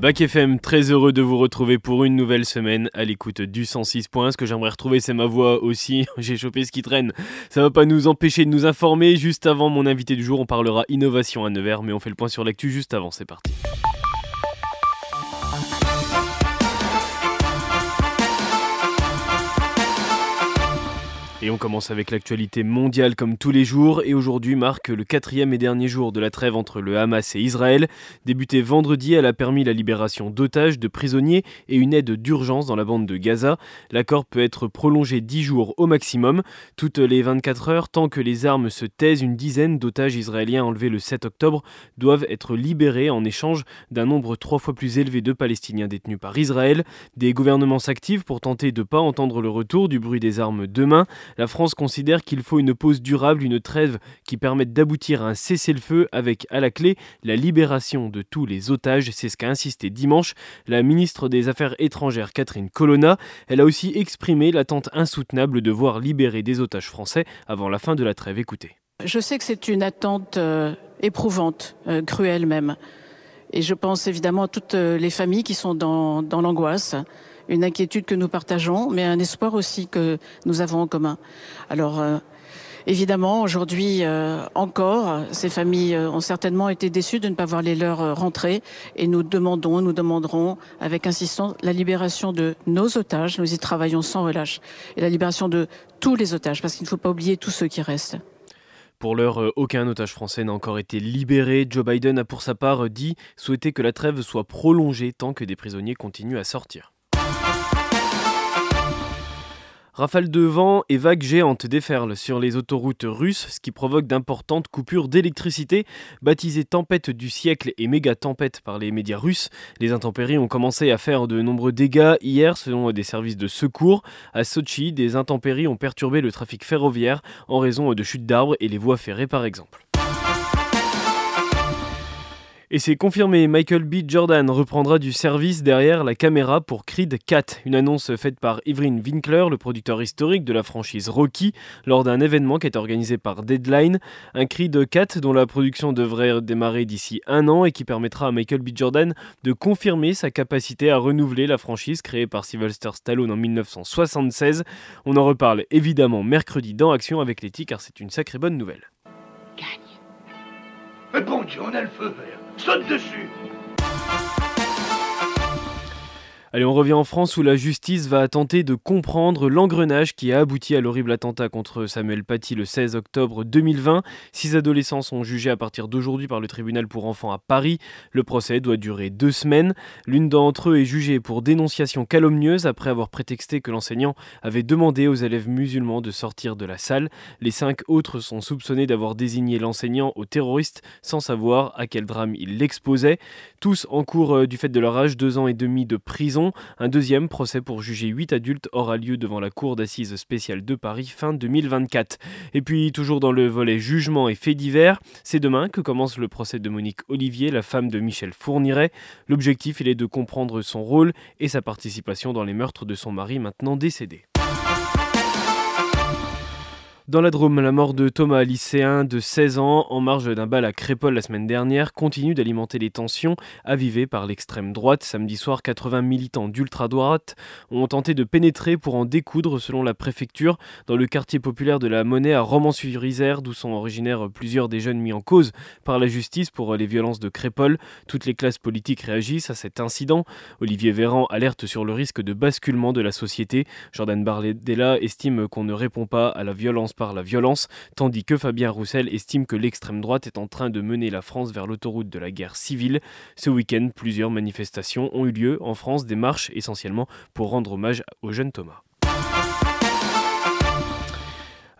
Bac FM, très heureux de vous retrouver pour une nouvelle semaine à l'écoute du 106 points. Ce que j'aimerais retrouver, c'est ma voix aussi. J'ai chopé ce qui traîne. Ça va pas nous empêcher de nous informer. Juste avant mon invité du jour, on parlera innovation à Nevers, mais on fait le point sur l'actu juste avant. C'est parti. Et on commence avec l'actualité mondiale comme tous les jours et aujourd'hui marque le quatrième et dernier jour de la trêve entre le Hamas et Israël. Débutée vendredi, elle a permis la libération d'otages, de prisonniers et une aide d'urgence dans la bande de Gaza. L'accord peut être prolongé 10 jours au maximum. Toutes les 24 heures, tant que les armes se taisent, une dizaine d'otages israéliens enlevés le 7 octobre doivent être libérés en échange d'un nombre trois fois plus élevé de Palestiniens détenus par Israël. Des gouvernements s'activent pour tenter de ne pas entendre le retour du bruit des armes demain. La France considère qu'il faut une pause durable, une trêve qui permette d'aboutir à un cessez-le-feu avec à la clé la libération de tous les otages. C'est ce qu'a insisté dimanche la ministre des Affaires étrangères Catherine Colonna. Elle a aussi exprimé l'attente insoutenable de voir libérer des otages français avant la fin de la trêve. Écoutez. Je sais que c'est une attente euh, éprouvante, euh, cruelle même. Et je pense évidemment à toutes euh, les familles qui sont dans, dans l'angoisse une inquiétude que nous partageons, mais un espoir aussi que nous avons en commun. Alors, euh, évidemment, aujourd'hui euh, encore, ces familles euh, ont certainement été déçues de ne pas voir les leurs rentrer, et nous demandons, nous demanderons avec insistance la libération de nos otages. Nous y travaillons sans relâche, et la libération de tous les otages, parce qu'il ne faut pas oublier tous ceux qui restent. Pour l'heure, aucun otage français n'a encore été libéré. Joe Biden a pour sa part dit souhaiter que la trêve soit prolongée tant que des prisonniers continuent à sortir. Rafales de vent et vagues géantes déferlent sur les autoroutes russes, ce qui provoque d'importantes coupures d'électricité. Baptisées tempête du siècle et méga tempête par les médias russes, les intempéries ont commencé à faire de nombreux dégâts hier selon des services de secours. À Sochi, des intempéries ont perturbé le trafic ferroviaire en raison de chutes d'arbres et les voies ferrées par exemple. Et c'est confirmé, Michael B. Jordan reprendra du service derrière la caméra pour Creed 4, une annonce faite par Evelyn Winkler, le producteur historique de la franchise Rocky, lors d'un événement qui est organisé par Deadline. Un Creed 4 dont la production devrait démarrer d'ici un an et qui permettra à Michael B. Jordan de confirmer sa capacité à renouveler la franchise créée par Sylvester Stallone en 1976. On en reparle évidemment mercredi dans Action avec Letty car c'est une sacrée bonne nouvelle. Gagne. Bon Dieu, on a le feu. Saute dessus Allez, on revient en France où la justice va tenter de comprendre l'engrenage qui a abouti à l'horrible attentat contre Samuel Paty le 16 octobre 2020. Six adolescents sont jugés à partir d'aujourd'hui par le tribunal pour enfants à Paris. Le procès doit durer deux semaines. L'une d'entre eux est jugée pour dénonciation calomnieuse après avoir prétexté que l'enseignant avait demandé aux élèves musulmans de sortir de la salle. Les cinq autres sont soupçonnés d'avoir désigné l'enseignant au terroriste sans savoir à quel drame il l'exposait. Tous en cours euh, du fait de leur âge, deux ans et demi de prison. Un deuxième procès pour juger 8 adultes aura lieu devant la Cour d'assises spéciale de Paris fin 2024. Et puis, toujours dans le volet jugement et faits divers, c'est demain que commence le procès de Monique Olivier, la femme de Michel Fourniret. L'objectif, est de comprendre son rôle et sa participation dans les meurtres de son mari maintenant décédé. Dans la Drôme, la mort de Thomas, lycéen de 16 ans, en marge d'un bal à Crépole la semaine dernière, continue d'alimenter les tensions avivées par l'extrême droite. Samedi soir, 80 militants d'ultra-droite ont tenté de pénétrer pour en découdre, selon la préfecture, dans le quartier populaire de la Monnaie à Romans-sur-Isère, d'où sont originaires plusieurs des jeunes mis en cause par la justice pour les violences de Crépole. Toutes les classes politiques réagissent à cet incident. Olivier Véran alerte sur le risque de basculement de la société. Jordan Bardella estime qu'on ne répond pas à la violence par la violence, tandis que Fabien Roussel estime que l'extrême droite est en train de mener la France vers l'autoroute de la guerre civile. Ce week-end, plusieurs manifestations ont eu lieu en France, des marches essentiellement pour rendre hommage au jeune Thomas.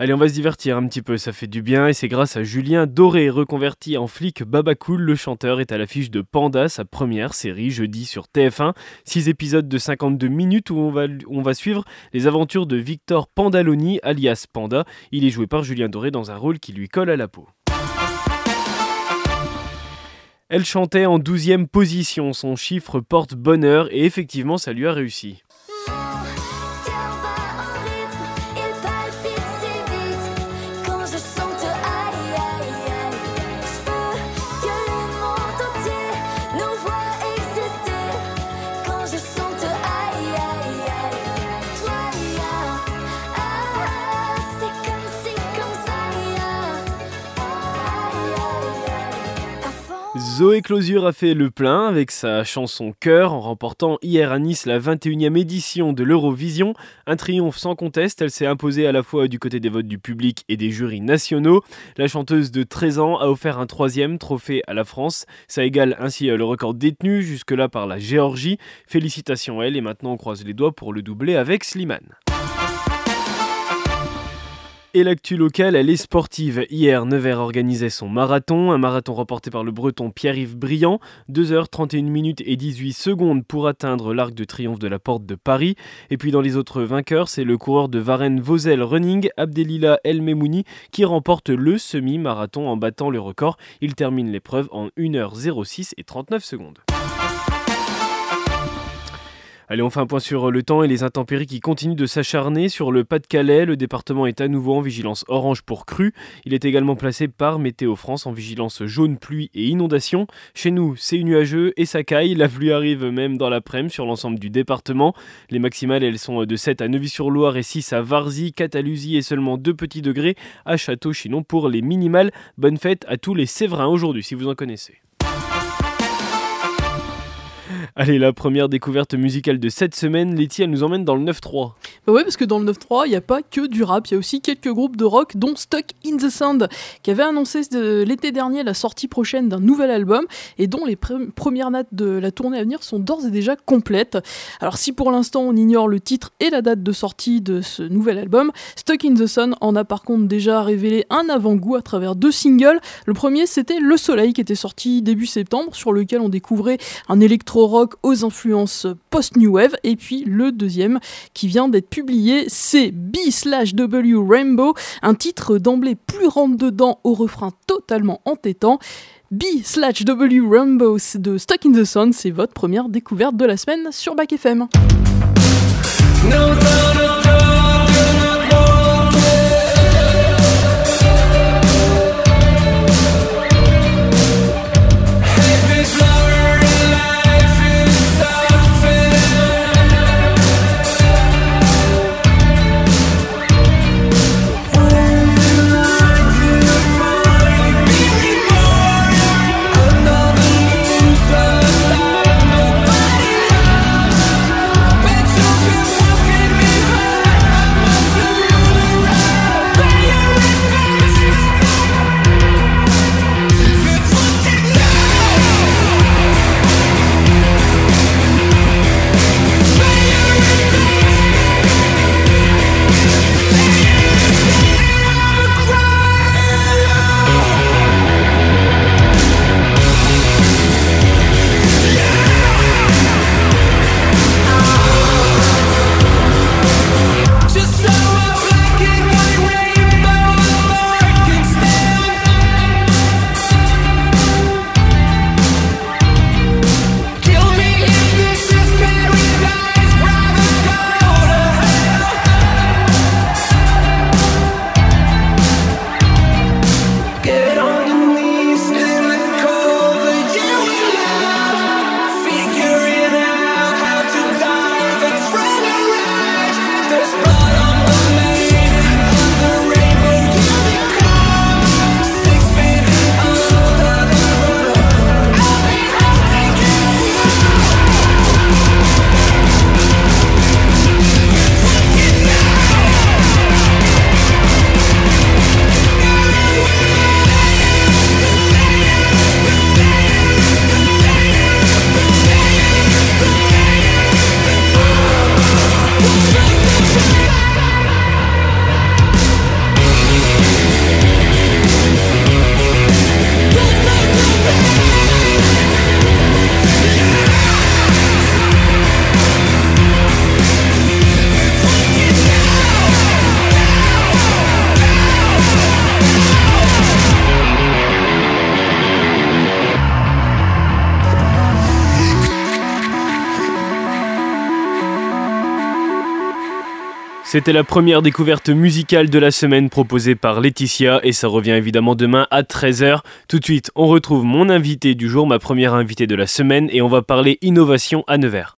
Allez, on va se divertir un petit peu, ça fait du bien et c'est grâce à Julien Doré, reconverti en flic Babacool. Le chanteur est à l'affiche de Panda, sa première série jeudi sur TF1. Six épisodes de 52 minutes où on va, suivre les aventures de Victor Pandaloni, alias Panda. Il est joué par Julien Doré dans un rôle qui lui colle à la peau. Elle chantait en 12e position, son chiffre porte bonheur et effectivement ça lui a réussi. Zoé Closure a fait le plein avec sa chanson Cœur en remportant hier à Nice la 21e édition de l'Eurovision. Un triomphe sans conteste, elle s'est imposée à la fois du côté des votes du public et des jurys nationaux. La chanteuse de 13 ans a offert un troisième trophée à la France. Ça égale ainsi le record détenu jusque-là par la Géorgie. Félicitations à elle et maintenant on croise les doigts pour le doubler avec Slimane. Et l'actu locale, elle est sportive. Hier, Nevers organisait son marathon, un marathon remporté par le breton Pierre-Yves Briand, 2h31 minutes et 18 secondes pour atteindre l'arc de triomphe de la porte de Paris. Et puis dans les autres vainqueurs, c'est le coureur de Varennes Vosel Running, Abdelila El Memouni, qui remporte le semi-marathon en battant le record. Il termine l'épreuve en 1h06 et 39 secondes. Allez, on fait un point sur le temps et les intempéries qui continuent de s'acharner sur le Pas-de-Calais. Le département est à nouveau en vigilance orange pour crue. Il est également placé par Météo France en vigilance jaune pluie et inondation. Chez nous, c'est nuageux et ça caille. La pluie arrive même dans l'après-midi sur l'ensemble du département. Les maximales, elles sont de 7 à Neuvy-sur-Loire et 6 à Varzy, Catalusie et seulement 2 petits degrés à Château-Chinon pour les minimales. Bonne fête à tous les Séverins aujourd'hui si vous en connaissez. Allez, la première découverte musicale de cette semaine, Letty, elle nous emmène dans le 9-3. Bah ouais, parce que dans le 9-3, il n'y a pas que du rap, il y a aussi quelques groupes de rock, dont Stuck in the Sand, qui avait annoncé l'été dernier la sortie prochaine d'un nouvel album, et dont les premières notes de la tournée à venir sont d'ores et déjà complètes. Alors si pour l'instant on ignore le titre et la date de sortie de ce nouvel album, Stuck in the Sun en a par contre déjà révélé un avant-goût à travers deux singles. Le premier c'était Le Soleil, qui était sorti début septembre, sur lequel on découvrait un électro-rock aux influences post-new wave. Et puis le deuxième qui vient d'être publié, c'est B slash W Rainbow, un titre d'emblée plus rentre dedans au refrain totalement entêtant. B slash W Rainbow de Stuck in the Sun, c'est votre première découverte de la semaine sur Back FM. C'était la première découverte musicale de la semaine proposée par Laetitia et ça revient évidemment demain à 13h. Tout de suite, on retrouve mon invité du jour, ma première invitée de la semaine et on va parler innovation à Nevers.